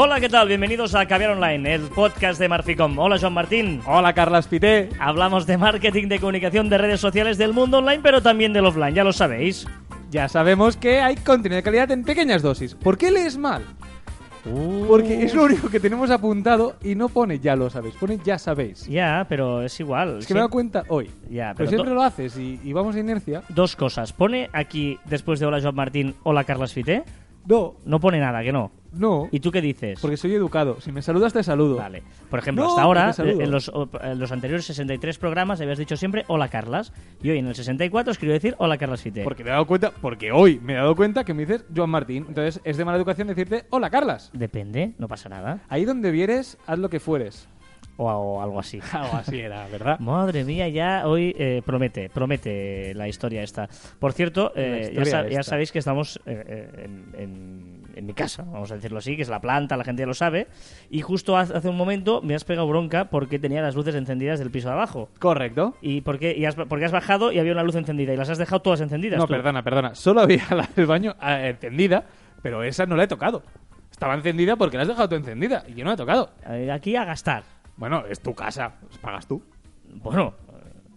Hola, ¿qué tal? Bienvenidos a Caviar Online, el podcast de Marficom. Hola, Joan Martín. Hola, Carlas Pité. Hablamos de marketing, de comunicación, de redes sociales, del mundo online, pero también del offline, ya lo sabéis. Ya sabemos que hay contenido de calidad en pequeñas dosis. ¿Por qué lees mal? Porque es lo único que tenemos apuntado y no pone ya lo sabéis, pone ya sabéis. Ya, pero es igual. Es que me he dado cuenta hoy. Ya, pero, pero siempre lo haces y, y vamos a inercia. Dos cosas. Pone aquí, después de Hola, Joan Martín, Hola, Carlas Fité. No, No pone nada, que no. no. ¿Y tú qué dices? Porque soy educado. Si me saludas, te saludo. Vale. Por ejemplo, No, hasta ahora, eh, en los, en los anteriores 63 programas habías dicho siempre Hola, Carlas. Y hoy en el 64 os quiero decir Hola, Carlas Fité. Porque me he dado cuenta, porque hoy me he dado cuenta que me dices Joan Martín. Entonces es de mala educación decirte hola, Carlas. Depende, no pasa nada. Ahí donde vieres, haz lo que fueres. O, o algo así. Algo así era, ¿verdad? Madre mía, ya hoy eh, promete, promete la historia esta. Por cierto, eh, ya, sa- ya esta. sabéis que estamos eh, eh, en, en- en mi casa, vamos a decirlo así, que es la planta, la gente ya lo sabe. Y justo hace un momento me has pegado bronca porque tenía las luces encendidas del piso de abajo. Correcto. ¿Y por qué? Y has, porque has bajado y había una luz encendida y las has dejado todas encendidas. No, tú? perdona, perdona. Solo había la del baño eh, encendida, pero esa no la he tocado. Estaba encendida porque la has dejado tú encendida y yo no la he tocado. Eh, Aquí a gastar. Bueno, es tu casa, pues pagas tú. Bueno.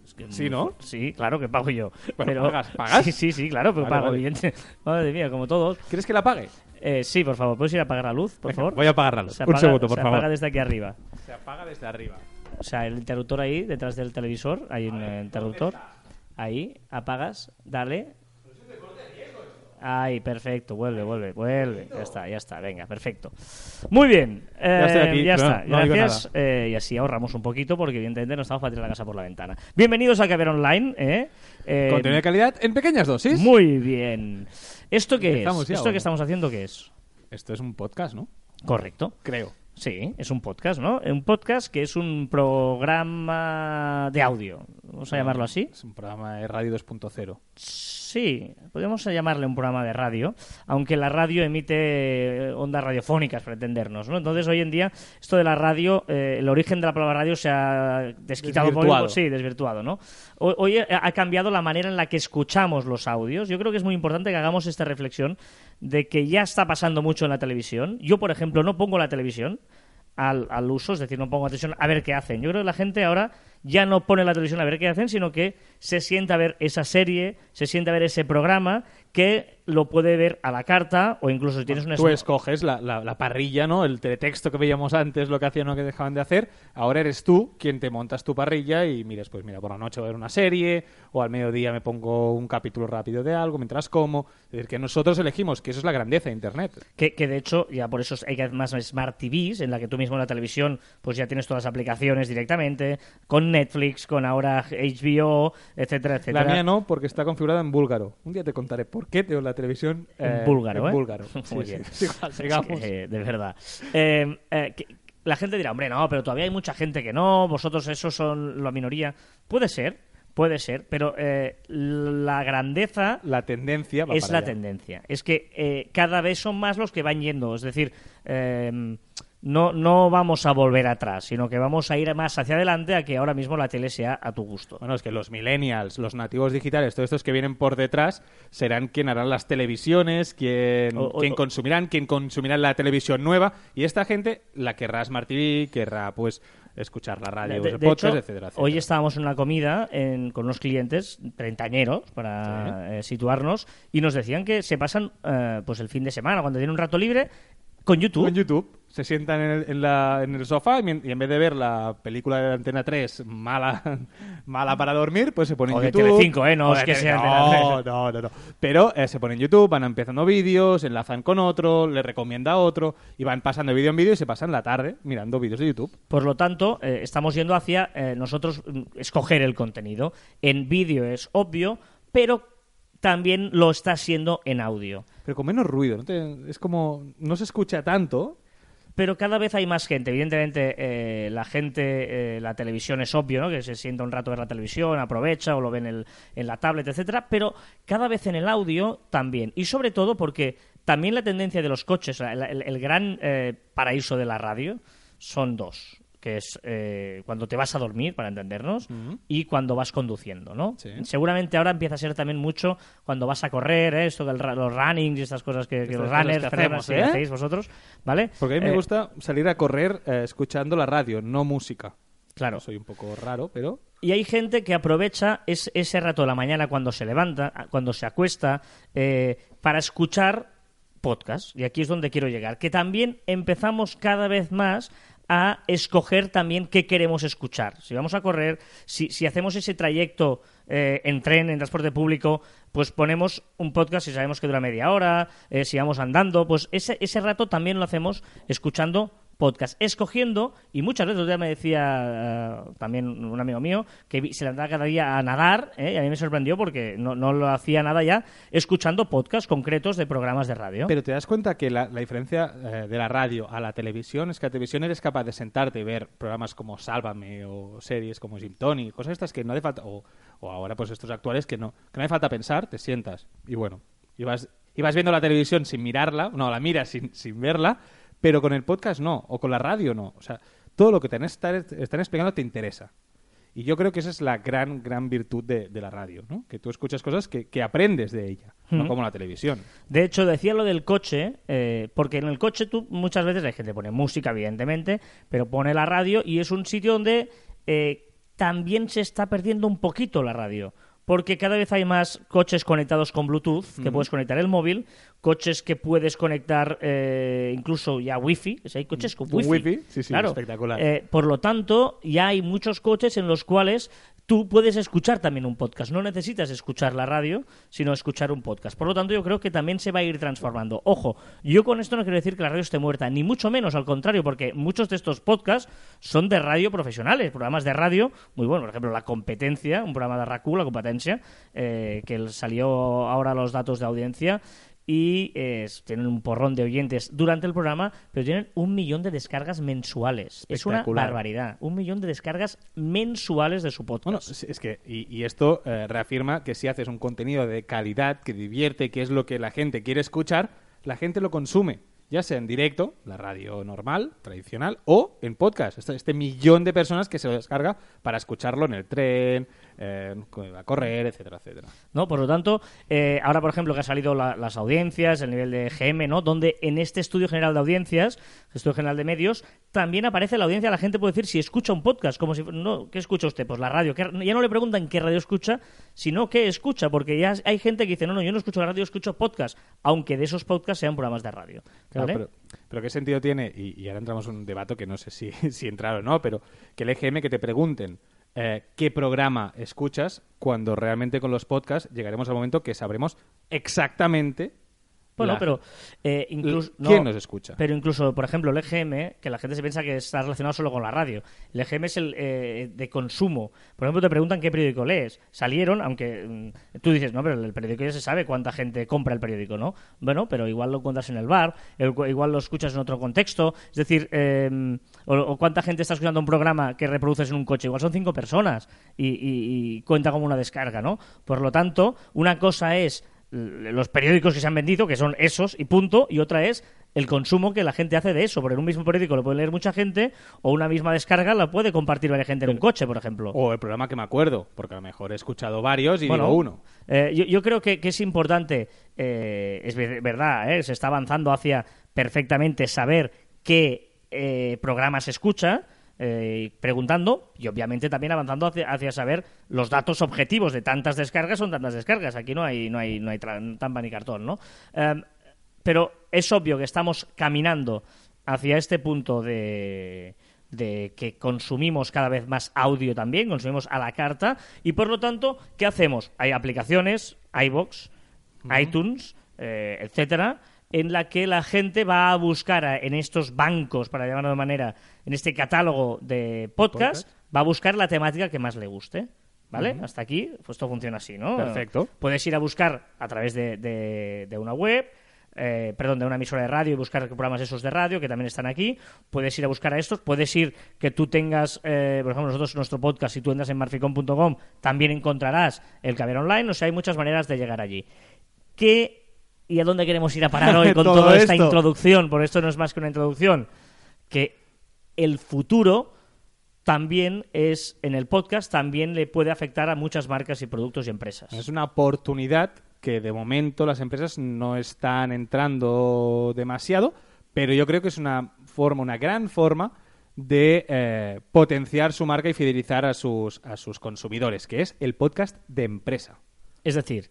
es que- Sí, ¿no? Sí, claro que pago yo. Bueno, pero ¿pagas? ¿Pagas? Sí, sí, sí, claro, pero Vale, pago, vale. evidente. Madre mía, como todos. ¿Quieres que la pague? Eh, sí, por favor, ¿puedes ir a apagar la luz, por Venga, favor? Voy a apagar la luz. Se Un segundo, por se favor. apaga desde aquí arriba. Se apaga desde arriba. O sea, el interruptor ahí, detrás del televisor, hay un interruptor. Ahí, apagas, dale. Ahí, perfecto, vuelve, vuelve, vuelve. Ya está, ya está, venga, perfecto. Muy bien, eh, estoy aquí, ya no- está, no gracias. eh, y así ahorramos un poquito porque evidentemente no estamos para tirar la casa por la ventana. Bienvenidos a Caber Online. ¿eh? Eh, Contenido de calidad en pequeñas dosis. muy bien. ¿Esto qué es? ya, ¿Esto ¿o que estamos haciendo qué es? Esto es un podcast, ¿no? Correcto. Creo. Sí, es un podcast, ¿no? Un podcast que es un programa de audio. Vamos a llamarlo así. Es un programa de Radio 2.0. Sí, podemos llamarle un programa de radio, aunque la radio emite eh, ondas radiofónicas, para entendernos, ¿no? Entonces, hoy en día, esto de la radio, eh, el origen de la palabra radio se ha desquitado un poco. Desvirtuado. Sí, desvirtuado, ¿no? Hoy, ha cambiado la manera en la que escuchamos los audios. Yo creo que es muy importante que hagamos esta reflexión de que ya está pasando mucho en la televisión. Yo, por ejemplo, no pongo la televisión al, al uso, es decir, no pongo atención a ver qué hacen. Yo creo que la gente ahora ya no pone la televisión a ver qué hacen, sino que se sienta a ver esa serie, se sienta a ver ese programa que lo puede ver a la carta o incluso si tienes una Tú escoges la, la- la parrilla, ¿no? El teletexto que veíamos antes, lo que hacían o que dejaban de hacer. Ahora eres tú quien te montas tu parrilla y mires, pues mira, por la noche voy a ver una serie o al mediodía me pongo un capítulo rápido de algo mientras como. Es decir, que nosotros elegimos, que eso es la grandeza de Internet. Que, que de hecho, ya por eso hay cada vez más Smart TVs, en la que tú mismo en la televisión pues ya tienes todas las aplicaciones directamente, con Netflix, con ahora HBO, etcétera, etcétera. La mía no, porque está configurada en búlgaro. Un día te contaré por qué tengo la televisión eh, búlgaro, en búlgaro. Muy bien. sí. Sigamos. de verdad. Eh, eh, que- la gente dirá, hombre, no, pero todavía hay mucha gente que no, vosotros esos son la minoría. Puede ser, puede ser, pero eh, la grandeza La tendencia va es para la allá. tendencia. Es que eh, cada vez son más los que van yendo. Es decir, eh, no, no vamos a volver atrás, sino que vamos a ir más hacia adelante a que ahora mismo la tele sea a tu gusto. Bueno, es que los millennials, los nativos digitales, todos estos que vienen por detrás, serán quien harán las televisiones, quien, O- o- quien consumirán, quien consumirá la televisión nueva. Y esta gente la querrá Smart TV, querrá pues escuchar la radio, De- de podcast, hecho, etcétera, etcétera. Hoy estábamos en una comida en- con unos clientes treintañeros, para eh, situarnos, y nos decían que se pasan eh, pues el fin de semana, cuando tienen un rato libre, con YouTube. en YouTube se sientan en el, en la- en el sofá y, en vez de ver la película de Antena 3 mala, mala para dormir, pues se ponen O de YouTube. Telecinco, ¿eh? No O es que sea no, 3. no, no, no. Pero eh, se ponen YouTube, van empezando vídeos, enlazan con otro, le recomienda a otro y van pasando de vídeo en vídeo y se pasan la tarde mirando vídeos de YouTube. Por lo tanto, eh, estamos yendo hacia eh, nosotros mm, escoger el contenido. En vídeo es obvio, pero también lo está siendo en audio. Pero con menos ruido, ¿no? Te- es como no se escucha tanto. Pero cada vez hay más gente. Evidentemente, eh, la gente, eh, la televisión es obvio, ¿no? Que se sienta un rato a ver la televisión, aprovecha o lo ve en, el- en la tablet, etcétera. Pero cada vez en el audio también. Y sobre todo porque también la tendencia de los coches, el, el- el gran eh, paraíso de la radio, son dos. Que es eh, cuando te vas a dormir, para entendernos, y cuando vas conduciendo, ¿no? Sí. Seguramente ahora empieza a ser también mucho cuando vas a correr, ¿eh? esto de los runnings y estas cosas que, los runners que hacemos, ¿eh? hacéis vosotros, ¿vale? Porque a mí me Eh, gusta salir a correr eh, escuchando la radio, no música. Claro. Soy un poco raro, pero... Y hay gente que aprovecha es- ese rato de la mañana cuando se levanta, cuando se acuesta, para escuchar podcast. Y aquí es donde quiero llegar. Que también empezamos cada vez más a escoger también qué queremos escuchar. Si vamos a correr, si, si hacemos ese trayecto eh, en tren, en transporte público, pues ponemos un podcast si sabemos que dura media hora, eh, si vamos andando, pues ese, ese rato también lo hacemos escuchando podcast, escogiendo, y muchas veces, día me decía eh, también un amigo mío, que se levantaba cada día a nadar, ¿eh? y a mí me sorprendió porque no, no lo hacía nada ya, escuchando podcasts concretos de programas de radio. Pero te das cuenta que la, la diferencia eh, de la radio a la televisión es que la televisión eres capaz de sentarte y ver programas como Sálvame o series como Jim Tony, cosas estas que no hace falta, o, o ahora pues estos actuales que no, que no hace falta pensar, te sientas y bueno, y vas, y vas viendo la televisión sin mirarla, no, la miras sin, sin verla, pero con el podcast no, o con la radio no, o sea, todo lo que te están, están explicando te interesa. Y yo creo que esa es la gran, gran virtud de, de la radio, ¿no? Que tú escuchas cosas que, que aprendes de ella, no como la televisión. De hecho, decía lo del coche, eh, porque en el coche tú muchas veces hay gente que pone música, evidentemente, pero pone la radio y es un sitio donde eh, también se está perdiendo un poquito la radio. Porque cada vez hay más coches conectados con Bluetooth, que puedes conectar el móvil, coches que puedes conectar eh, incluso ya Wi-Fi, o sea, hay coches con Con Wi-Fi. Wi-Fi, sí, sí, Claro. espectacular. Eh, por lo tanto, ya hay muchos coches en los cuales tú puedes escuchar también un podcast. No necesitas escuchar la radio, sino escuchar un podcast. Por lo tanto, yo creo que también se va a ir transformando. Ojo, yo con esto no quiero decir que la radio esté muerta, ni mucho menos, al contrario, porque muchos de estos podcasts son de radio profesionales, programas de radio muy buenos. Por ejemplo, La Competencia, un programa de RACU, La Competencia, eh, que salió ahora los datos de audiencia y eh, tienen un porrón de oyentes durante el programa, pero tienen un millón de descargas mensuales. Es una barbaridad. Un millón de descargas mensuales de su podcast. Bueno, es es que, y, y esto eh, reafirma que si haces un contenido de calidad, que divierte, que es lo que la gente quiere escuchar, la gente lo consume, ya sea en directo, la radio normal, tradicional, o en podcast. Este, este millón de personas que se lo descarga para escucharlo en el tren, eh, a correr, etcétera, etcétera. ¿no? Por lo tanto, eh, ahora, por ejemplo, que ha salido la- las audiencias, el nivel de GM, ¿no? Donde en este estudio general de audiencias, estudio general de medios, también aparece la audiencia. La gente puede decir si escucha un podcast, como si, no, ¿qué escucha usted? Pues la radio. ¿Qué- ya no le preguntan qué radio escucha, sino qué escucha, porque ya hay gente que dice, no, no, yo no escucho la radio, escucho podcast, aunque de esos podcasts sean programas de radio. Claro, pero, pero ¿qué sentido tiene? Y, y ahora entramos en un debate que no sé si, si entrar o no, pero que el EGM que te pregunten eh, qué programa escuchas cuando realmente con los podcasts llegaremos al momento que sabremos exactamente Bueno, la- pero eh, incluso... quién no, nos escucha. Pero incluso, por ejemplo, el EGM, que la gente se piensa que está relacionado solo con la radio. El EGM es el eh, de consumo. Por ejemplo, te preguntan qué periódico lees. Salieron, aunque mm, tú dices, no, pero el periódico ya se sabe cuánta gente compra el periódico, ¿no? Bueno, pero igual lo encuentras en el bar, el- igual lo escuchas en otro contexto. Es decir, eh, o, o cuánta gente está escuchando un programa que reproduces en un coche. Igual son cinco personas y, y- y cuenta como una descarga, ¿no? Por lo tanto, una cosa es los periódicos que se han vendido, que son esos y punto, y otra es el consumo que la gente hace de eso. Porque en un mismo periódico lo puede leer mucha gente, o una misma descarga la puede compartir varias gente en un coche, por ejemplo. O el programa que me acuerdo, porque a lo mejor he escuchado varios y Bueno, digo uno. eh, yo, yo creo que, que es importante, eh, es ver- verdad, eh, se está avanzando hacia perfectamente saber qué eh, programa se escucha, eh, preguntando y obviamente también avanzando hacia, hacia saber los datos objetivos de tantas descargas son tantas descargas. Aquí no hay, no hay, no hay tra- trampa ni cartón, ¿no? Em, pero es obvio que estamos caminando hacia este punto de, de que consumimos cada vez más audio también, consumimos a la carta, y por lo tanto, ¿qué hacemos? Hay aplicaciones, iBox, iTunes, eh, etcétera, en la que la gente va a buscar a- en estos bancos, para llamarlo de manera, en este catálogo de podcast, va a buscar la temática que más le guste. ¿Vale? Hasta aquí, pues esto funciona así, ¿no? Perfecto. Puedes ir a buscar a través de, de- de una web, eh, perdón, de una emisora de radio y buscar programas esos de radio que también están aquí. Puedes ir a buscar a estos. Puedes ir que tú tengas, eh, por ejemplo, nosotros nuestro podcast, si tú entras en marficom.com, también encontrarás el Caber Online. O sea, hay muchas maneras de llegar allí. ¿Qué y a dónde queremos ir a parar hoy con toda esta esto. introducción? Por esto no es más que una introducción. Que el futuro también es en el podcast también le puede afectar a muchas marcas y productos y empresas. Es una oportunidad que de momento las empresas no están entrando demasiado, pero yo creo que es una forma, una gran forma de eh, potenciar su marca y fidelizar a sus, a sus consumidores, que es el podcast de empresa. Es decir,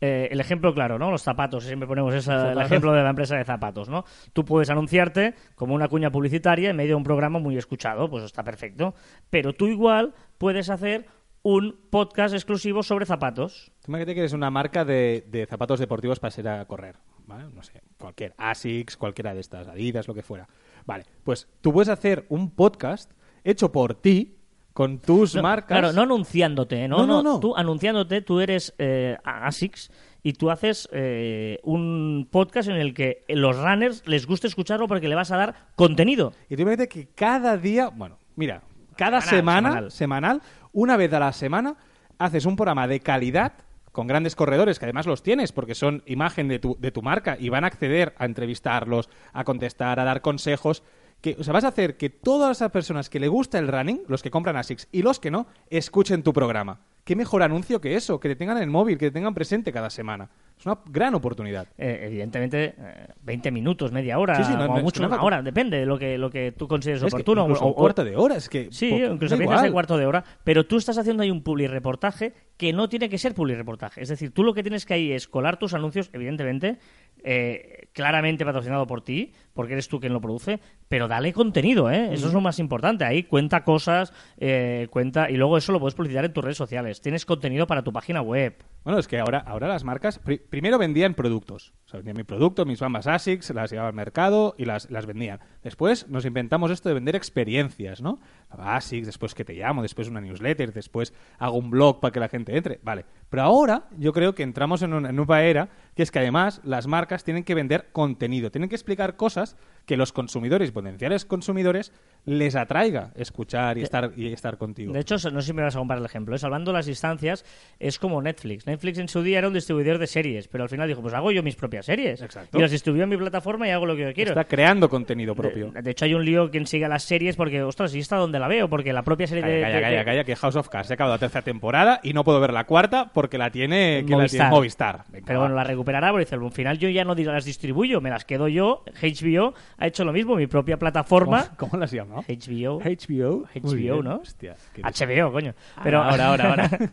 eh, el ejemplo claro, ¿no? Los zapatos, siempre ponemos esa- el ejemplo de la empresa de zapatos, ¿no? Tú puedes anunciarte como una cuña publicitaria en medio de un programa muy escuchado, pues está perfecto. Pero tú igual puedes hacer un podcast exclusivo sobre zapatos. Imagínate que eres una marca de, de zapatos deportivos para ir a correr, ¿vale? No sé, cualquier Asics, cualquiera de estas, Adidas, lo que fuera. Vale, pues tú puedes hacer un podcast hecho por ti, con tus No, marcas. Claro, no anunciándote, ¿eh? no, No, no, no. Tú anunciándote, tú eres eh, ASICS y tú haces eh, un podcast en el que los runners les gusta escucharlo porque le vas a dar contenido. Y tú imagínate que cada día, bueno, mira, cada Semanal, semana, semanal. semanal, una vez a la semana, haces un programa de calidad con grandes corredores, que además los tienes porque son imagen de tu, de tu marca y van a acceder a entrevistarlos, a contestar, a dar consejos. Que, o sea, vas a hacer que todas las personas que le gusta el running, los que compran ASICS y los que no, escuchen tu programa. ¿Qué mejor anuncio que eso? Que te tengan en el móvil, que te tengan presente cada semana. Es una gran oportunidad. Eh, evidentemente, eh, 20 minutos, media hora, Sí, sí, no- o no- mucho una hora, depende de lo que, lo que tú consideres Es que oportuno. incluso o- un cuarto de hora, es que... Sí, incluso piensas igual. cuarto de hora, pero tú estás haciendo ahí un public reportaje que no tiene que ser public reportaje. Es decir, tú lo que tienes que ahí es colar tus anuncios, evidentemente, eh, claramente patrocinado por ti, porque eres tú quien lo produce, pero dale contenido, ¿eh? Eso es lo más importante. Ahí cuenta cosas, eh, cuenta, y luego eso lo puedes publicitar en tus redes sociales. Tienes contenido para tu página web. Bueno, es que ahora, ahora las marcas pri- primero vendían productos. O sea, vendían mi producto, mis bambas ASICS, las llevaba al mercado y las, las vendían. Después nos inventamos esto de vender experiencias, ¿no? ASICS, después que te llamo, después una newsletter, después hago un blog para que la gente entre. Vale. Pero ahora yo creo que entramos en una nueva era, que es que además las marcas tienen que vender contenido, tienen que explicar cosas que los consumidores, potenciales consumidores, les atraiga escuchar y estar, y estar contigo. De hecho, no sé si me vas a comparar el ejemplo. ¿eh? Salvando las distancias, es como Netflix. Netflix en su día era un distribuidor de series, pero al final dijo, pues hago yo mis propias series. Exacto. Y las distribuyo en mi plataforma y hago lo que yo quiero. Está creando contenido propio. De, de hecho, hay un lío quien siga las series porque, ostras, ¿y esta dónde la veo? Porque la propia serie Calla, de... calla, de- calla, calla, que House of Cards se ha acabado la tercera temporada y no puedo ver la cuarta porque la tiene, ¿quién la tiene? Movistar. Venga, Pero va. bueno, la recuperará porque dice, al final yo ya no las distribuyo, me las quedo yo. HBO ha hecho lo mismo, mi propia plataforma. ¿Cómo, cómo las llama? HBO. HBO. HBO. ¿no? Hostia, HBO, coño. Pero Ahora, ahora, ahora.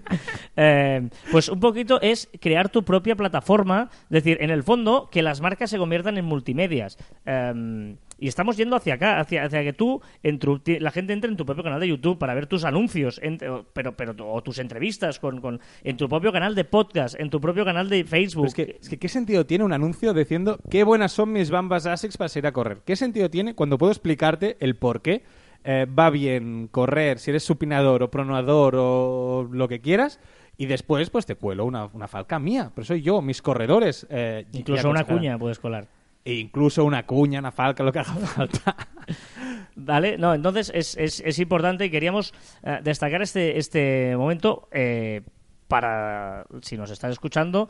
Eh, pues un poquito es crear tu propia plataforma, es decir, en el fondo que las marcas se conviertan en multimedias. Eh, y estamos yendo hacia acá, hacia, hacia que tú, tu- la gente entre en tu propio canal de YouTube para ver tus anuncios, pero, pero, o tus entrevistas con, en tu propio canal de podcast, en tu propio canal de Facebook. Pero es, que, es que, ¿qué sentido tiene un anuncio diciendo qué buenas son mis bambas ASICS para salir a correr? ¿Qué sentido tiene cuando puedo explicarte el por qué eh, va bien correr, si eres supinador o pronador o lo que quieras? Y después, pues te cuelo una, una falca mía. Pero soy yo, mis corredores. eh, Incluso una cuña puedes colar. E incluso una cuña, una falca, lo que haga falta. ¿Vale? No, entonces es, es, es importante y queríamos eh, destacar este, este momento eh, para, si nos estás escuchando,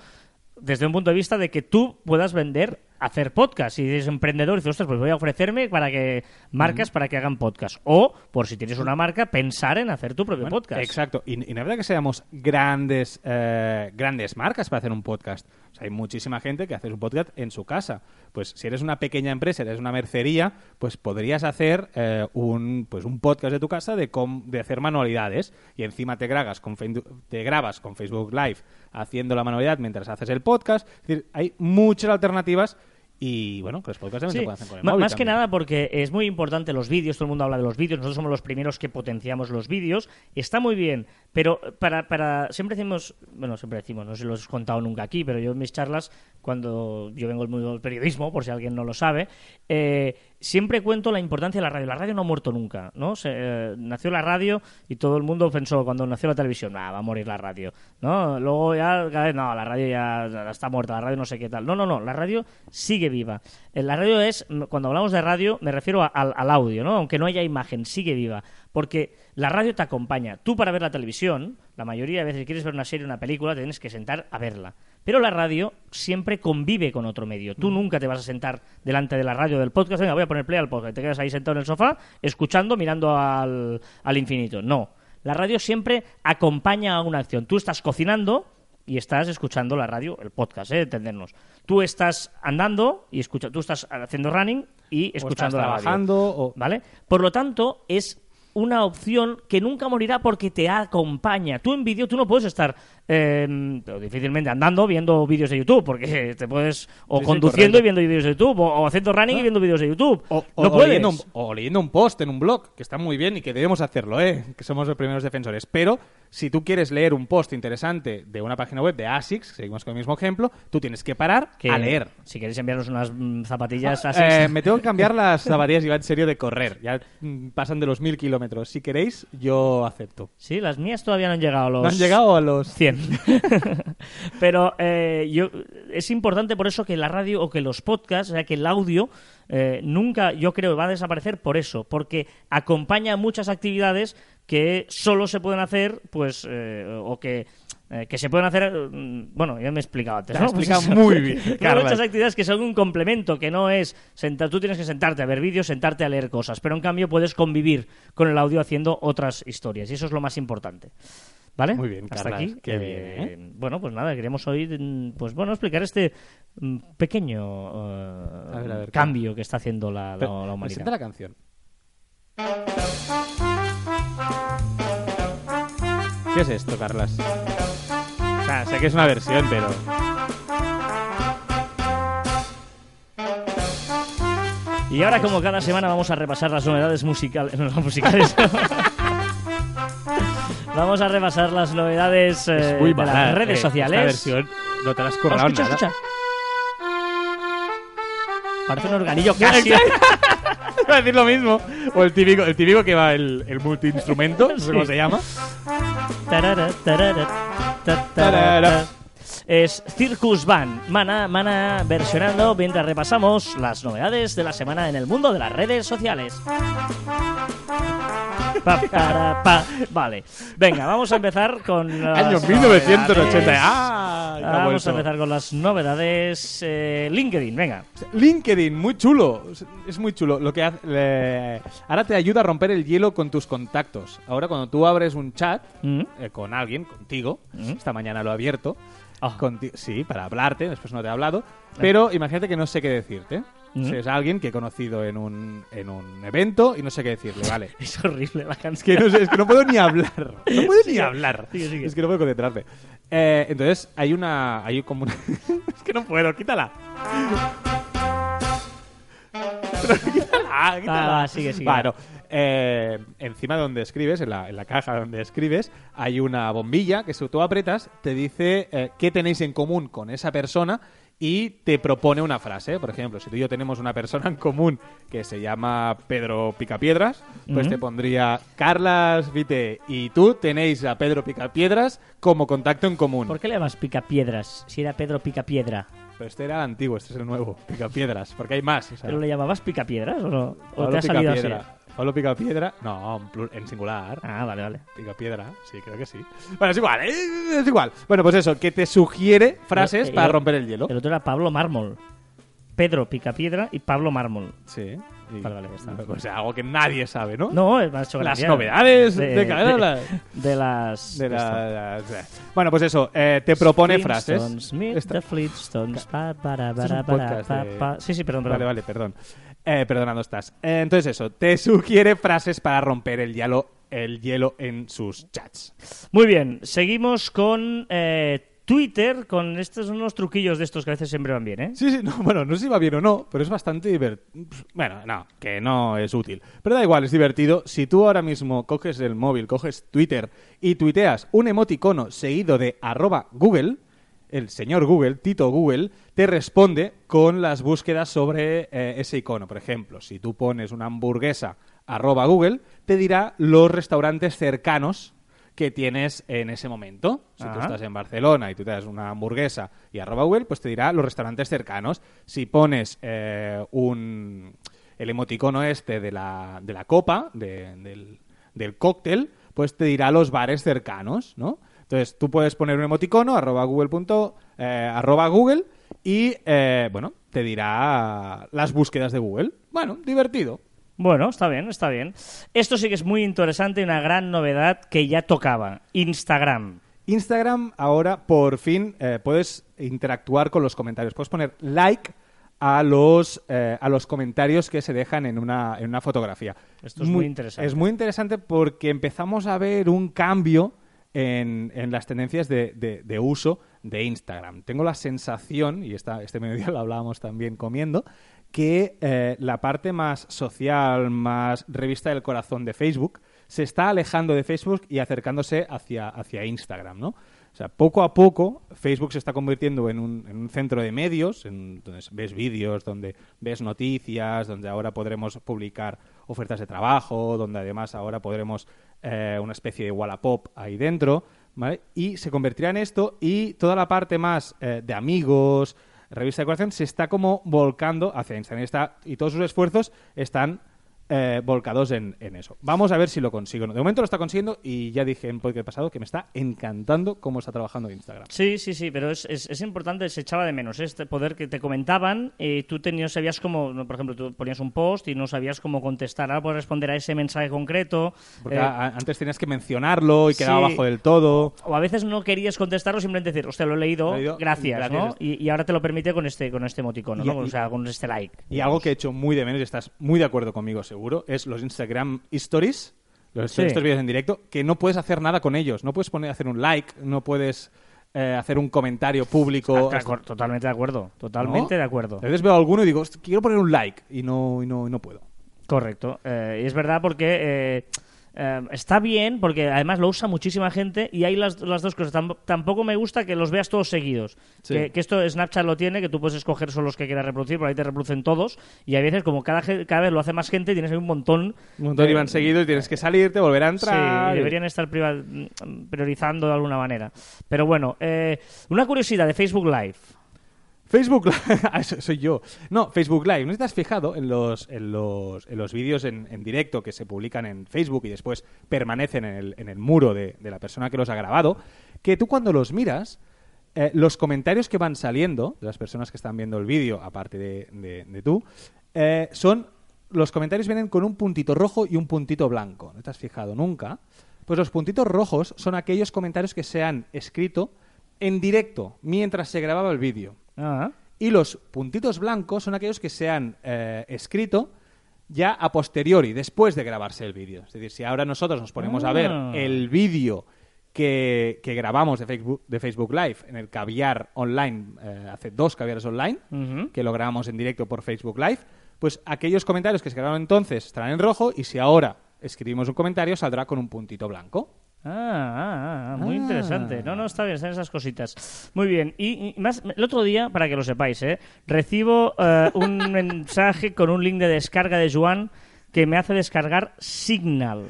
desde un punto de vista de que tú puedas vender, hacer podcast. Si eres emprendedor dices, ostras, pues voy a ofrecerme para que marcas para que hagan podcast. O, por si tienes una marca, pensar en hacer tu propio Bueno, podcast. Exacto. Y, y no es verdad que seamos grandes, eh, grandes marcas para hacer un podcast. O sea, hay muchísima gente que hace un podcast en su casa. Pues si eres una pequeña empresa, eres una mercería, pues podrías hacer eh, un, pues un podcast de tu casa de, com- de hacer manualidades. Y encima te grabas, con te grabas con Facebook Live haciendo la manualidad mientras haces el podcast. Es decir, hay muchas alternativas. Y bueno, que los podcasts también Sí, se pueden hacer con el móvil más que nada porque es muy importante los vídeos, todo el mundo habla de los vídeos, nosotros somos los primeros que potenciamos los vídeos, está muy bien, pero para, para siempre decimos, bueno, siempre decimos, no sé si lo he contado nunca aquí, pero yo en mis charlas, cuando yo vengo del mundo del periodismo, por si alguien no lo sabe, eh, siempre cuento la importancia de la radio. La radio no ha muerto nunca, ¿no? Se, eh, nació la radio y todo el mundo pensó cuando nació la televisión, ah, va a morir la radio, ¿no? Luego ya, cada vez, no, la radio ya está muerta, la radio no sé qué tal. No, no, no, la radio sigue viva. Eh, La radio es, cuando hablamos de radio, me refiero al, al audio, ¿no? Aunque no haya imagen, sigue viva. Porque la radio te acompaña. Tú para ver la televisión, la mayoría de veces quieres ver una serie o una película, te tienes que sentar a verla. Pero la radio siempre convive con otro medio. Tú nunca te vas a sentar delante de la radio del podcast, venga, voy a poner play al podcast. Te quedas ahí sentado en el sofá, escuchando, mirando al, al infinito. No. La radio siempre acompaña a una acción. Tú estás cocinando y estás escuchando la radio, el podcast, ¿eh? entendernos. Tú estás andando y escucha, tú estás haciendo running y O escuchando estás la radio. trabajando o... ¿Vale? Por lo tanto, es una opción que nunca morirá porque te acompaña. Tú en vídeo, tú no puedes estar eh, pero difícilmente andando viendo vídeos de YouTube, porque te puedes, o Sí, conduciendo y viendo vídeos de YouTube, o, o haciendo running y viendo vídeos de YouTube. O, o- no puedes. leyendo un, o leyendo un post en un blog, que está muy bien y que debemos hacerlo, ¿eh? que somos los primeros defensores. Pero si tú quieres leer un post interesante de una página web de ASICS, seguimos con el mismo ejemplo, tú tienes que parar Que, a leer. Si queréis enviarnos unas mm, zapatillas así. Eh, me tengo que cambiar las zapatillas y va en serio de correr. Ya mm, pasan de los mil kilómetros. Si queréis, yo acepto. Sí, las mías todavía no han llegado a los... ¿No han llegado a los 100. Pero eh, yo, es importante por eso que la radio o que los podcasts, o sea, que el audio eh, nunca, yo creo, va a desaparecer por eso, porque acompaña muchas actividades que solo se pueden hacer, pues, eh, o que eh, que se pueden hacer, mm, bueno, ya me he explicado antes. Te ¿no? has Pues explicado muy bien, Hay Carlas. muchas actividades que son un complemento, que no es sentar, tú tienes que sentarte a ver vídeos, sentarte a leer cosas, pero en cambio puedes convivir con el audio haciendo otras historias y eso es lo más importante. ¿Vale? Muy bien, Hasta Carlas, aquí. qué eh, bien, ¿eh? Bueno, pues nada, queremos oír, mm, pues bueno, explicar este mm, pequeño eh, A ver, a ver, cambio que está haciendo la, Pero, la humanidad. la canción. ¿Qué es esto, Carlas? O sea, sé que es una versión, pero... Y ahora, como cada semana, vamos a repasar las novedades musicales. No, musicales. Vamos a repasar las novedades eh, muy de las redes eh, sociales. Esta versión no te la has currado escucha, nada. escucha. Parece un organillo casi. Iba a decir lo mismo. O el típico, el típico que va el, el multiinstrumento, no sé Sí. cómo se llama. Tarara, tarara, ta, tarara. Es Circus Band, Mana, Mana versionando mientras repasamos las novedades de la semana en el mundo de las redes sociales. Pa, para, pa. Vale, venga, vamos a empezar con las Año 1980. novedades. ¡Ah! Vamos a empezar con las novedades. eh, LinkedIn, venga. LinkedIn, muy chulo. Es muy chulo. Lo que hace, le- ahora te ayuda a romper el hielo con tus contactos. Ahora cuando tú abres un chat Mm. eh, con alguien, contigo, Mm. esta mañana lo he abierto. Ah. sí, para hablarte, después no te he hablado. Pero imagínate que no sé qué decirte. Mm. Es alguien que he conocido en un, en un evento y no sé qué decirle, vale. Es horrible la Es canción. que no, sé, es que no puedo ni hablar. No puedo ni hablar. sigue, sigue. Es que no puedo concentrarme. Eh, entonces, hay una. Hay como una. es que no puedo, quítala. Pero quítala, Va, sigue, sigue. Bueno, eh, encima de donde escribes, en la, en la caja donde escribes, hay una bombilla que si tú apretas te dice eh, qué tenéis en común con esa persona y te propone una frase. Por ejemplo, si tú y yo tenemos una persona en común que se llama Pedro Picapiedras, pues te pondría Carlas Vite y tú tenéis a Pedro Picapiedras como contacto en común. ¿Por qué le llamas Picapiedras si era Pedro Picapiedra? Pero este era el antiguo, este es el nuevo, Picapiedras, porque hay más. o sea, ¿Pero le llamabas Picapiedras o no? ¿O Pablo te ha salido así? Picapiedra. Pablo Picapiedra, no, en, plur- en singular. Ah, vale, vale. Picapiedra, sí, creo que sí. Bueno, es igual, ¿eh? es igual. Bueno, pues eso, que te sugiere frases Eh, eh, para romper el hielo. El otro era Pablo Mármol. Pedro Picapiedra y Pablo Mármol. Sí. Y- Vale, vale, ya está. O sea, algo que nadie sabe, ¿no? No, es más Las novedades de, de las... de la- las- Bueno, pues eso, eh, te propone frases. Flintstones, meet Esta- the Flintstones, pa, para, Esto es para, un para, podcast pa, de- pa. Sí, sí, perdón, perdón. Vale, vale, perdón. Eh, perdonando estás. Eh, entonces eso, te sugiere frases para romper el hielo, el hielo en sus chats. Muy bien, seguimos con eh, Twitter, con estos unos truquillos de estos que a veces siempre van bien, ¿eh? Sí, sí, no, bueno, no sé si va bien o no, pero es bastante divertido. Bueno, no, que no es útil. Pero da igual, es divertido. Si tú ahora mismo coges el móvil, coges Twitter y tuiteas un emoticono seguido de arroba Google, el señor Google, Tito Google, te responde con las búsquedas sobre eh, ese icono. Por ejemplo, si tú pones una hamburguesa arroba Google, te dirá los restaurantes cercanos que tienes en ese momento. Si tú estás en Barcelona y tú te das una hamburguesa y arroba Google, pues te dirá los restaurantes cercanos. Si pones eh, un el emoticono este de la, de la copa, de- del, del cóctel, pues te dirá los bares cercanos, ¿no? Entonces tú puedes poner un emoticono, arroba google, punto, eh, arroba google y, eh, bueno, te dirá las búsquedas de Google. Bueno, divertido. Bueno, está bien, está bien. Esto sí que es muy interesante y una gran novedad que ya tocaba. Instagram. Instagram ahora por fin eh, puedes interactuar con los comentarios. Puedes poner like a los, eh, a los comentarios que se dejan en una, en una fotografía. Esto es muy interesante. Es muy interesante porque empezamos a ver un cambio en, en las tendencias de, de- de uso de Instagram. Tengo la sensación, y esta, este mediodía lo hablábamos también comiendo, que eh, la parte más social, más revista del corazón de Facebook, se está alejando de Facebook y acercándose hacia, hacia Instagram, ¿no? O sea, poco a poco Facebook se está convirtiendo en un, en un centro de medios, en donde ves vídeos, donde ves noticias, donde ahora podremos publicar ofertas de trabajo, donde además ahora podremos eh, una especie de Wallapop ahí dentro, ¿vale? Y se convertirá en esto y toda la parte más eh, de amigos, revista de corazón, se está como volcando hacia y, está- y todos sus esfuerzos están eh, volcados en, en eso. Vamos a ver si lo consigo. De momento lo está consiguiendo y ya dije en podcast pasado que me está encantando cómo está trabajando Instagram. Sí, sí, sí, pero es, es, es importante, se echaba de menos este poder que te comentaban, eh, tú tenías, sabías cómo, por ejemplo, tú ponías un post y no sabías cómo contestar, ahora puedes responder a ese mensaje concreto, Porque eh, antes tenías que mencionarlo y quedaba sí. abajo del todo. o a veces no querías contestarlo, simplemente decir, hostia, lo he leído, Lo he leído, gracias, gracias. ¿no? Y, y ahora te lo permite con este, con este emoticono, Y- ¿no? y- o sea, con este like. Y algo que he hecho muy de menos, y estás muy de acuerdo conmigo seguro, es los Instagram Stories, los Sí. estos vídeos en directo, que no puedes hacer nada con ellos. No puedes poner hacer un like, no puedes eh, hacer un comentario público. Ah, totalmente de acuerdo, totalmente ¿No? de acuerdo. A veces veo a alguno y digo, "Hostia, quiero poner un like y no, y no, y no puedo. Correcto. Eh, y es verdad porque eh, eh, está bien, porque además lo usa muchísima gente y hay las, las dos cosas. Tam- tampoco me gusta que los veas todos seguidos. Sí. Que, que esto Snapchat lo tiene, que tú puedes escoger solo los que quieras reproducir, por ahí te reproducen todos. Y hay veces, como cada, cada vez lo hace más gente, tienes ahí un montón. Un montón eh, iban seguidos y tienes que salirte, volver a Sí, entrar. y- deberían estar priorizando de alguna manera. Pero bueno, eh, una curiosidad de Facebook Live. Facebook Live, Ah, soy yo. No, Facebook Live. ¿No te has fijado en los, en los, en los vídeos en, en directo que se publican en Facebook y después permanecen en el, en el muro de, de la persona que los ha grabado? Que tú cuando los miras, eh, los comentarios que van saliendo de las personas que están viendo el vídeo, aparte de, de- de tú, eh, son. Los comentarios vienen con un puntito rojo y un puntito blanco. ¿No te has fijado nunca? Pues los puntitos rojos son aquellos comentarios que se han escrito en directo mientras se grababa el vídeo. Ah, Y los puntitos blancos son aquellos que se han eh, escrito ya a posteriori, después de grabarse el vídeo. Es decir, si ahora nosotros nos ponemos a ver Ah. el vídeo que, que grabamos de Facebook, de Facebook Live en el caviar online, eh, hace dos caviares online, que lo grabamos en directo por Facebook Live, pues aquellos comentarios que se grabaron entonces estarán en rojo y si ahora escribimos un comentario saldrá con un puntito blanco. Ah, ah, ah, muy Ah. interesante. No, no, está bien, están esas cositas. Muy bien. Y, y más, el otro día, para que lo sepáis, ¿eh? recibo eh, un mensaje con un link de descarga de Joan que me hace descargar Signal.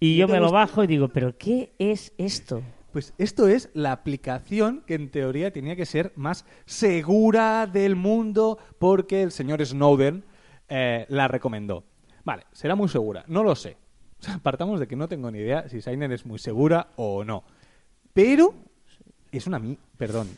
Y yo me lo bajo y digo, ¿pero qué es esto? Pues esto es la aplicación que en teoría tenía que ser más segura del mundo porque el señor Snowden eh, la recomendó. Vale, será muy segura, no lo sé. O sea, partamos de que no tengo ni idea si Signer es muy segura o no. Pero es una mi... Perdón.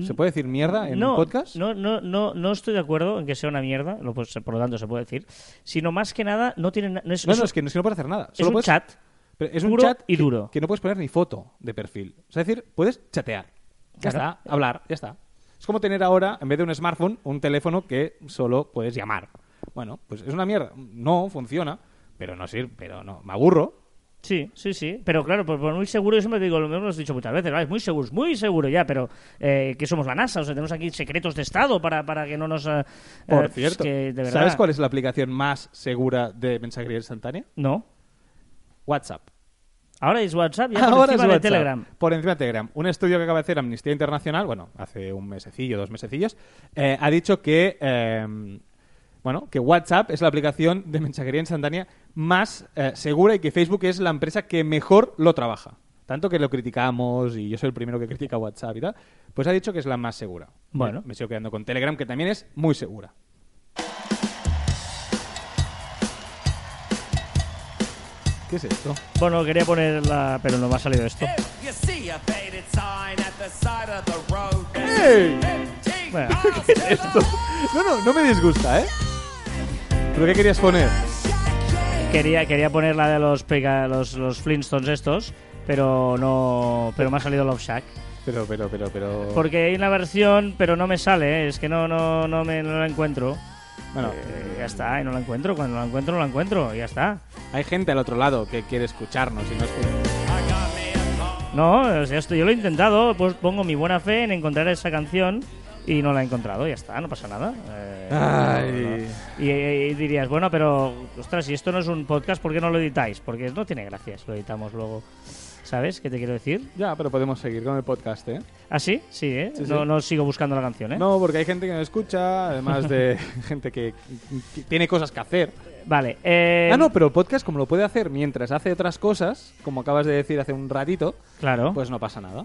¿Se puede decir mierda en no, un podcast? No, no, no, no estoy de acuerdo en que sea una mierda, lo, pues, por lo tanto se puede decir, sino más que nada no tiene no es, No, es no, es que, no es que no puedes hacer nada. es un puedes- chat. es un chat y que- duro. Que, no puedes poner ni foto de perfil. O sea, es decir, puedes chatear. Ya Claro. está, hablar, ya está. Es como tener ahora, en vez de un smartphone, un teléfono que solo puedes llamar. Bueno, pues es una mierda. No, funciona, pero no sirve, pero no, me aburro. Sí, sí, sí. Pero claro, por, por muy seguro, yo siempre digo, lo hemos dicho muchas veces, ¿vale? muy seguros, muy seguro ya, pero eh, que somos la NASA, o sea, tenemos aquí secretos de Estado para, para que no nos... eh, Por eh, cierto, que, de verdad, ¿sabes cuál es la aplicación más segura de mensajería instantánea? No. WhatsApp. Ahora es WhatsApp, ya por Ahora encima es de WhatsApp. Telegram. Por encima de Telegram. Un estudio que acaba de hacer Amnistía Internacional, bueno, hace un mesecillo, dos mesecillos, eh, ha dicho que, eh, bueno, que WhatsApp es la aplicación de mensajería instantánea más eh, segura y que Facebook es la empresa que mejor lo trabaja. Tanto que lo criticamos y yo soy el primero que critica WhatsApp y tal, pues ha dicho que es la más segura. Bueno. Me, sigo quedando con Telegram, que también es muy segura. ¿Qué es esto? Bueno, quería ponerla, pero no me ha salido esto. ¿Qué es esto? No, no, no me disgusta, ¿eh? ¿Pero qué querías poner? quería, quería poner la de los, los, los Flintstones estos, pero no, pero me ha salido Love Shack. Pero, pero, pero, pero... Porque hay una versión, pero no me sale, ¿eh? es que no, no, no, me, no la encuentro. Bueno, Eh, ya está, y no la encuentro. Cuando la encuentro, no la encuentro, y ya está. hay gente al otro lado que quiere escucharnos y no escucha. No, o sea, esto yo lo he intentado, pues pongo mi buena fe en encontrar esa canción y no la he encontrado, ya está, no pasa nada. Eh, Ay. Y, y dirías, bueno, pero, ostras, si esto no es un podcast, ¿por qué no lo editáis? Porque no tiene gracia si lo editamos luego. ¿Sabes qué te quiero decir? Ya, pero podemos seguir con el podcast, ¿eh? ¿Ah, sí? Sí, ¿eh? Sí, no, no sigo buscando la canción, ¿eh? No, porque hay gente que no escucha, además de gente que, que tiene cosas que hacer. Vale. Eh, Ah, no, pero el podcast, como lo puede hacer mientras hace otras cosas, como acabas de decir hace un ratito, Claro. pues no pasa nada.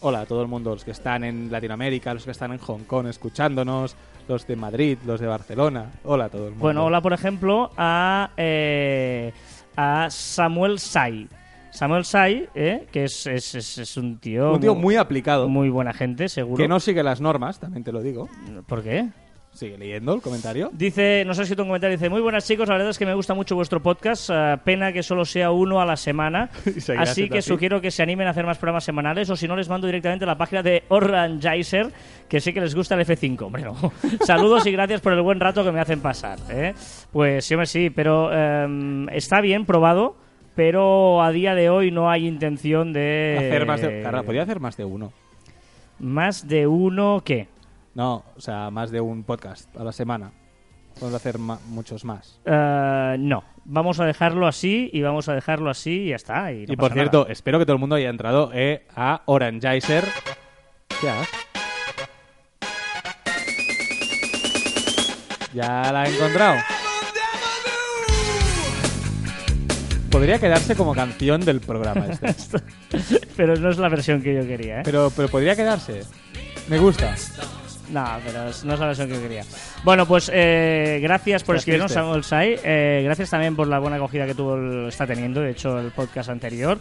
Hola a todo el mundo, los que están en Latinoamérica, los que están en Hong Kong escuchándonos, los de Madrid, los de Barcelona. Hola a todo el mundo. Bueno, hola, por ejemplo, a, eh, a Samuel Sai. Samuel Sai, eh, que es, es, es- es un tío... Un tío muy aplicado, muy buena gente, seguro. que no sigue las normas, también te lo digo. ¿Por qué? Sigue leyendo el comentario. Dice, nos ha escrito un comentario, dice, muy buenas chicos, la verdad es que me gusta mucho vuestro podcast, eh, pena que solo sea uno a la semana, así que así. sugiero que se animen a hacer más programas semanales o si no les mando directamente a la página de Orangizer, que sé que les gusta el F5, hombre, no. Saludos y gracias por el buen rato que me hacen pasar, ¿eh? Pues sí, hombre, sí, pero eh, está bien probado, pero a día de hoy no hay intención de... Hacer más de... Podía hacer más de uno. Más de uno, ¿qué? No, o sea, más de un podcast a la semana. Podemos hacer ma- muchos más. Eh, no, vamos a dejarlo así y vamos a dejarlo así y ya está. Y, no y por cierto, nada. espero que todo el mundo haya entrado eh, a Orangizer. ¿Qué haces? Ya la he encontrado. Podría quedarse como canción del programa este. pero no es la versión que yo quería, ¿eh? Pero, pero podría quedarse. Me gusta. No, pero no es la versión que quería. Bueno, pues eh, gracias por Estás escribirnos, triste. Samuel Sai. Eh, gracias también por la buena acogida que tuvo el- está teniendo, de hecho, el podcast anterior.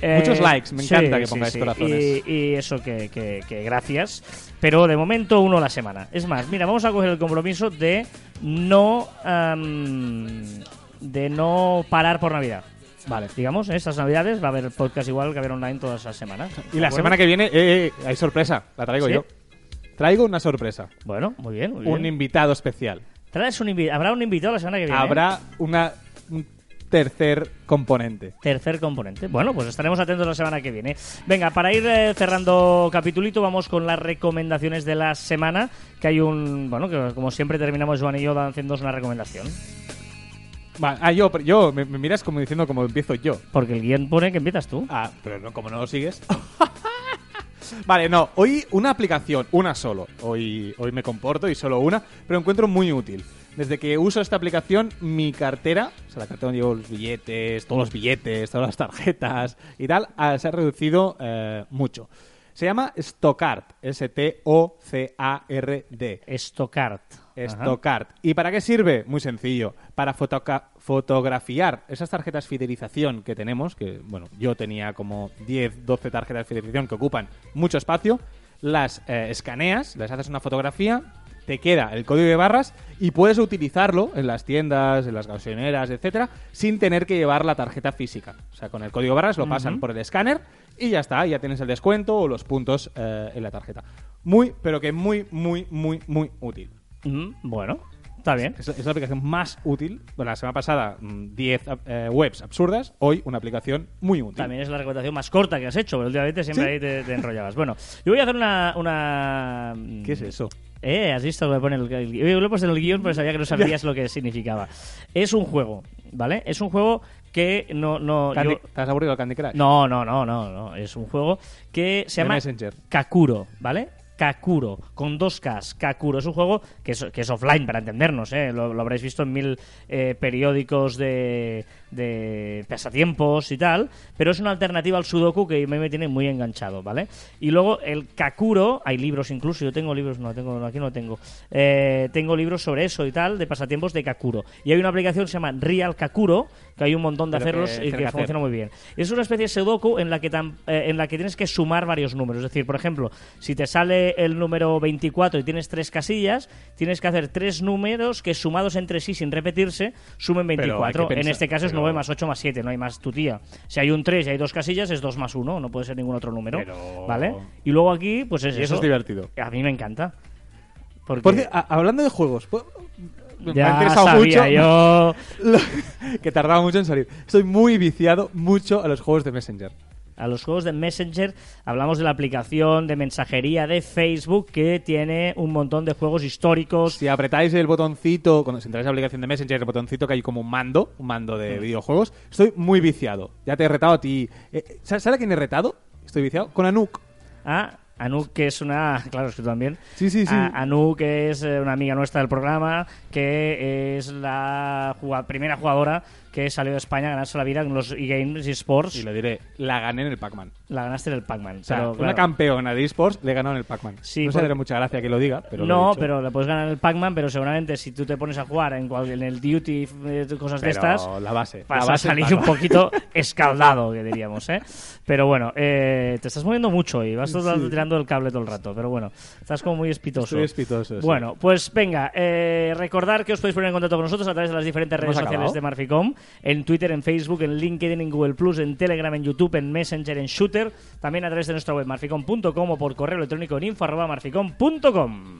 Eh, Muchos likes, me sí, encanta que pongáis sí. corazones. Y, y eso, que, que- que gracias. Pero de momento uno a la semana. Es más, mira, vamos a coger el compromiso de no... am, de no parar por Navidad. Vale. Digamos, ¿eh? estas navidades va a haber podcast igual que haber online todas las semanas. Y la semana que viene, eh, eh, hay sorpresa. La traigo ¿Sí? yo. Traigo una sorpresa. Bueno, muy bien, muy bien. Un invitado especial. Traes un invi- Habrá un invitado la semana que viene. ¿eh? Habrá una, un tercer componente. Tercer componente. Bueno, pues estaremos atentos la semana que viene. Venga, para ir eh, cerrando capitulito, vamos con las recomendaciones de la semana. Que hay un. Bueno, que como siempre terminamos Joan y yo haciendo una recomendación. Va, ah, yo, yo me, me miras como diciendo como empiezo yo. Porque el guion pone que empiezas tú. Ah, pero no, como no lo sigues. vale, no, hoy una aplicación, una solo. Hoy, hoy me comporto y solo una, pero encuentro muy útil. Desde que uso esta aplicación, mi cartera, o sea, la cartera donde llevo los billetes, todos los billetes, todas las tarjetas y tal, se ha reducido eh, mucho. Se llama Stockard, S-T-O-C-A-R-D. Stockard. ¿Y para qué sirve? Muy sencillo. Para fotografiar esas tarjetas fidelización que tenemos, que bueno, yo tenía como 10, 12 tarjetas de fidelización que ocupan mucho espacio, las eh, escaneas, les haces una fotografía, te queda el código de barras y puedes utilizarlo en las tiendas, en las gasolineras, etcétera, sin tener que llevar la tarjeta física. O sea, con el código de barras lo pasan por el escáner y ya está, ya tienes el descuento o los puntos eh, en la tarjeta. Muy, pero que muy, muy, muy, muy útil. Bueno, está bien. Es, es la aplicación más útil. Bueno, la semana pasada mm, 10 eh, webs absurdas, hoy una aplicación muy útil. También es la recomendación más corta que has hecho, pero últimamente siempre ¿Sí? ahí te, te enrollabas. Bueno, yo voy a hacer una. una ¿Qué es eso? Eh, has visto lo que pone el, el guion. Yo lo he puesto en el guion, pero sabía que no sabías lo que significaba. Es un juego, ¿vale? Es un juego que no. no Candy- yo- ¿Te has aburrido el Candy Crush? no, no, no, no, no. Es un juego que se llama Messenger. Kakuro, ¿vale? Kakuro, con dos Ks. Kakuro es un juego que es, offline, para entendernos, ¿eh? Lo, lo habréis visto en mil eh, periódicos de, de pasatiempos y tal, pero es una alternativa al Sudoku que a mí me tiene muy enganchado, ¿vale? Y luego el Kakuro, hay libros incluso, yo tengo libros, no, tengo, aquí no tengo, eh, tengo libros sobre eso y tal, de pasatiempos de Kakuro. Y hay una aplicación que se llama Real Kakuro, que hay un montón de Pero hacerlos que y que hacer. funciona muy bien. Es una especie de Sudoku en la que eh, en la que tienes que sumar varios números. Es decir, por ejemplo, si te sale el número 24 y tienes tres casillas, tienes que hacer tres números que sumados entre sí sin repetirse sumen Pero hay que 24. en este caso es 9 más 8 más 7, no hay más tu tía. Si hay un 3 y hay dos casillas es 2 más 1, no puede ser ningún otro número. Pero- ¿Vale? Y luego aquí, pues es Y eso es divertido. A mí me encanta. Porque Por ci- a- hablando de juegos, pues, me ha ya interesado sabía mucho yo. lo- que tardaba mucho en salir. Estoy muy viciado mucho a los juegos de Messenger. A los juegos de Messenger hablamos de la aplicación de mensajería de Facebook que tiene un montón de juegos históricos. Si apretáis el botoncito, cuando si entráis a la aplicación de Messenger, el botoncito que hay como un mando, un mando de videojuegos, estoy muy viciado. Ya te he retado a ti. Eh, ¿Sabes ¿sabes a quién he retado? Estoy viciado con Anuk. Ah, Anuk, que es una. Claro, es que tú también. Sí, sí, sí. A- Anuk, que es eh, una amiga nuestra del programa, que es la primera jugadora que salió de España a ganarse la vida en los eGames y Sports. Y le diré, la gané en el Pac-Man. La ganaste en el Pac-Man. O sea, pero, una claro, campeona de esports le ganado en el Pac-Man. Sí, no por- se le mucha gracia que lo diga, pero lo no, dicho. pero le puedes ganar en el Pac-Man, pero seguramente si tú te pones a jugar en, cual- en el Duty, eh, cosas de Pero estas, la base. la vas a base es salir un poquito escaldado, que diríamos, ¿eh? Pero bueno, eh, te estás moviendo mucho y vas todo el rato tirando el cable todo el rato, pero bueno, estás como muy espitoso. Estoy espitoso, sí. Bueno, pues venga, eh, recordar que os podéis poner en contacto con nosotros a través de las diferentes redes ¿Hemos sociales acabado? de Marficom, en Twitter, en Facebook, en LinkedIn, en Google Plus, en Telegram, en YouTube, en Messenger, en Shooter, también a través de nuestra web marficom.com o por correo electrónico en info arroba marficom.com.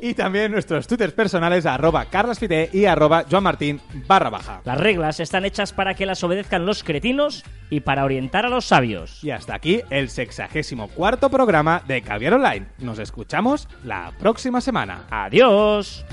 Y también nuestros twitters personales, arroba carlasfite y arroba joanmartin barra baja. Las reglas están hechas para que las obedezcan los cretinos y para orientar a los sabios. Y hasta aquí el sexagésimo cuarto programa de Caviar Online. Nos escuchamos la próxima semana. Adiós.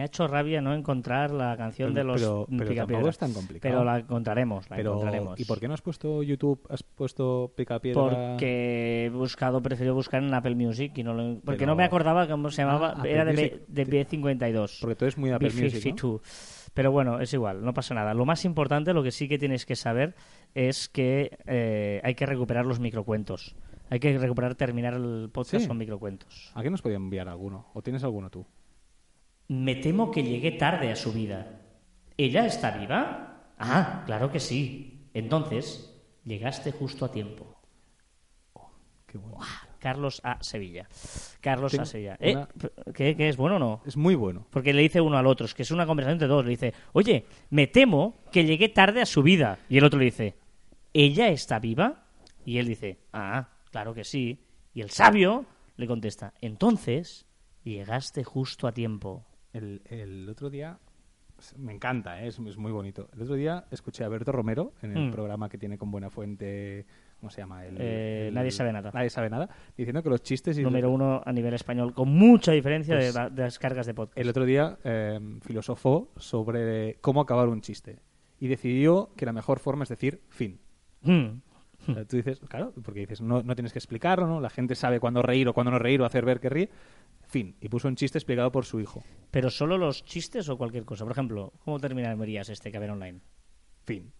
Me ha hecho rabia no encontrar la canción de los Pero- pero Picapiedra. es tan complicado. Pero la encontraremos, la Pero, encontraremos. ¿y por qué no has puesto YouTube? ¿Has puesto Picapiedra? Porque he buscado, prefiero buscar en Apple Music y no lo, porque no me acordaba cómo se llamaba, Ah, era de, Music. de B52. Porque tú eres muy de Apple Music, ¿no? B52. Pero bueno, es igual, no pasa nada. Lo más importante, lo que sí que tienes que saber es que eh, hay que recuperar los microcuentos. Hay que recuperar, terminar el podcast Sí. con microcuentos. ¿A qué nos podía enviar alguno? ¿O tienes alguno tú? Me temo que llegué tarde a su vida. ¿Ella está viva? Ah, claro que sí. Entonces, llegaste justo a tiempo. Qué bueno. Carlos A. Sevilla. Carlos Tengo A. Sevilla. ¿Eh? una- ¿Qué, qué es bueno o no? Es muy bueno. Porque le dice uno al otro, es que es una conversación entre dos. Le dice, oye, me temo que llegué tarde a su vida. Y el otro le dice, ¿ella está viva? Y él dice, ah, claro que sí. Y el sabio le contesta, entonces llegaste justo a tiempo. El, el otro día, me encanta, ¿eh? es, es muy bonito. El otro día escuché a Berto Romero en el Mm. programa que tiene con Buena Fuente, ¿cómo se llama? El, Eh, el- Nadie sabe nada. Nadie sabe nada, diciendo que los chistes... y- Número uno a nivel español, con mucha diferencia Pues, de, de las cargas de podcast. El otro día eh, filosofó sobre cómo acabar un chiste y decidió que la mejor forma es decir fin. Mm. Sea, tú dices, claro, porque dices, no, no tienes que explicarlo, ¿no? La gente sabe cuándo reír o cuándo no reír o hacer ver que ríe. Fin. Y puso un chiste explicado por su hijo. Pero solo los chistes o cualquier cosa. Por ejemplo, ¿cómo terminarías este que ver online? Fin.